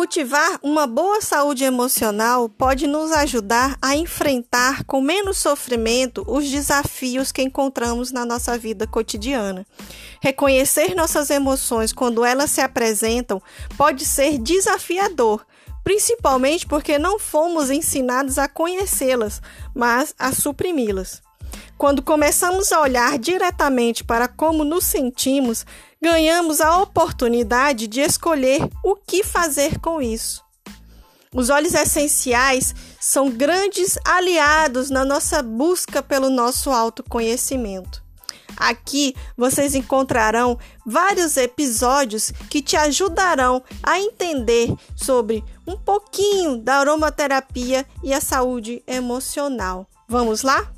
Cultivar uma boa saúde emocional pode nos ajudar a enfrentar com menos sofrimento os desafios que encontramos na nossa vida cotidiana. Reconhecer nossas emoções quando elas se apresentam pode ser desafiador, principalmente porque não fomos ensinados a conhecê-las, mas a suprimi-las. Quando começamos a olhar diretamente para como nos sentimos, ganhamos a oportunidade de escolher o que fazer com isso. Os óleos essenciais são grandes aliados na nossa busca pelo nosso autoconhecimento. Aqui vocês encontrarão vários episódios que te ajudarão a entender sobre um pouquinho da aromaterapia e a saúde emocional. Vamos lá?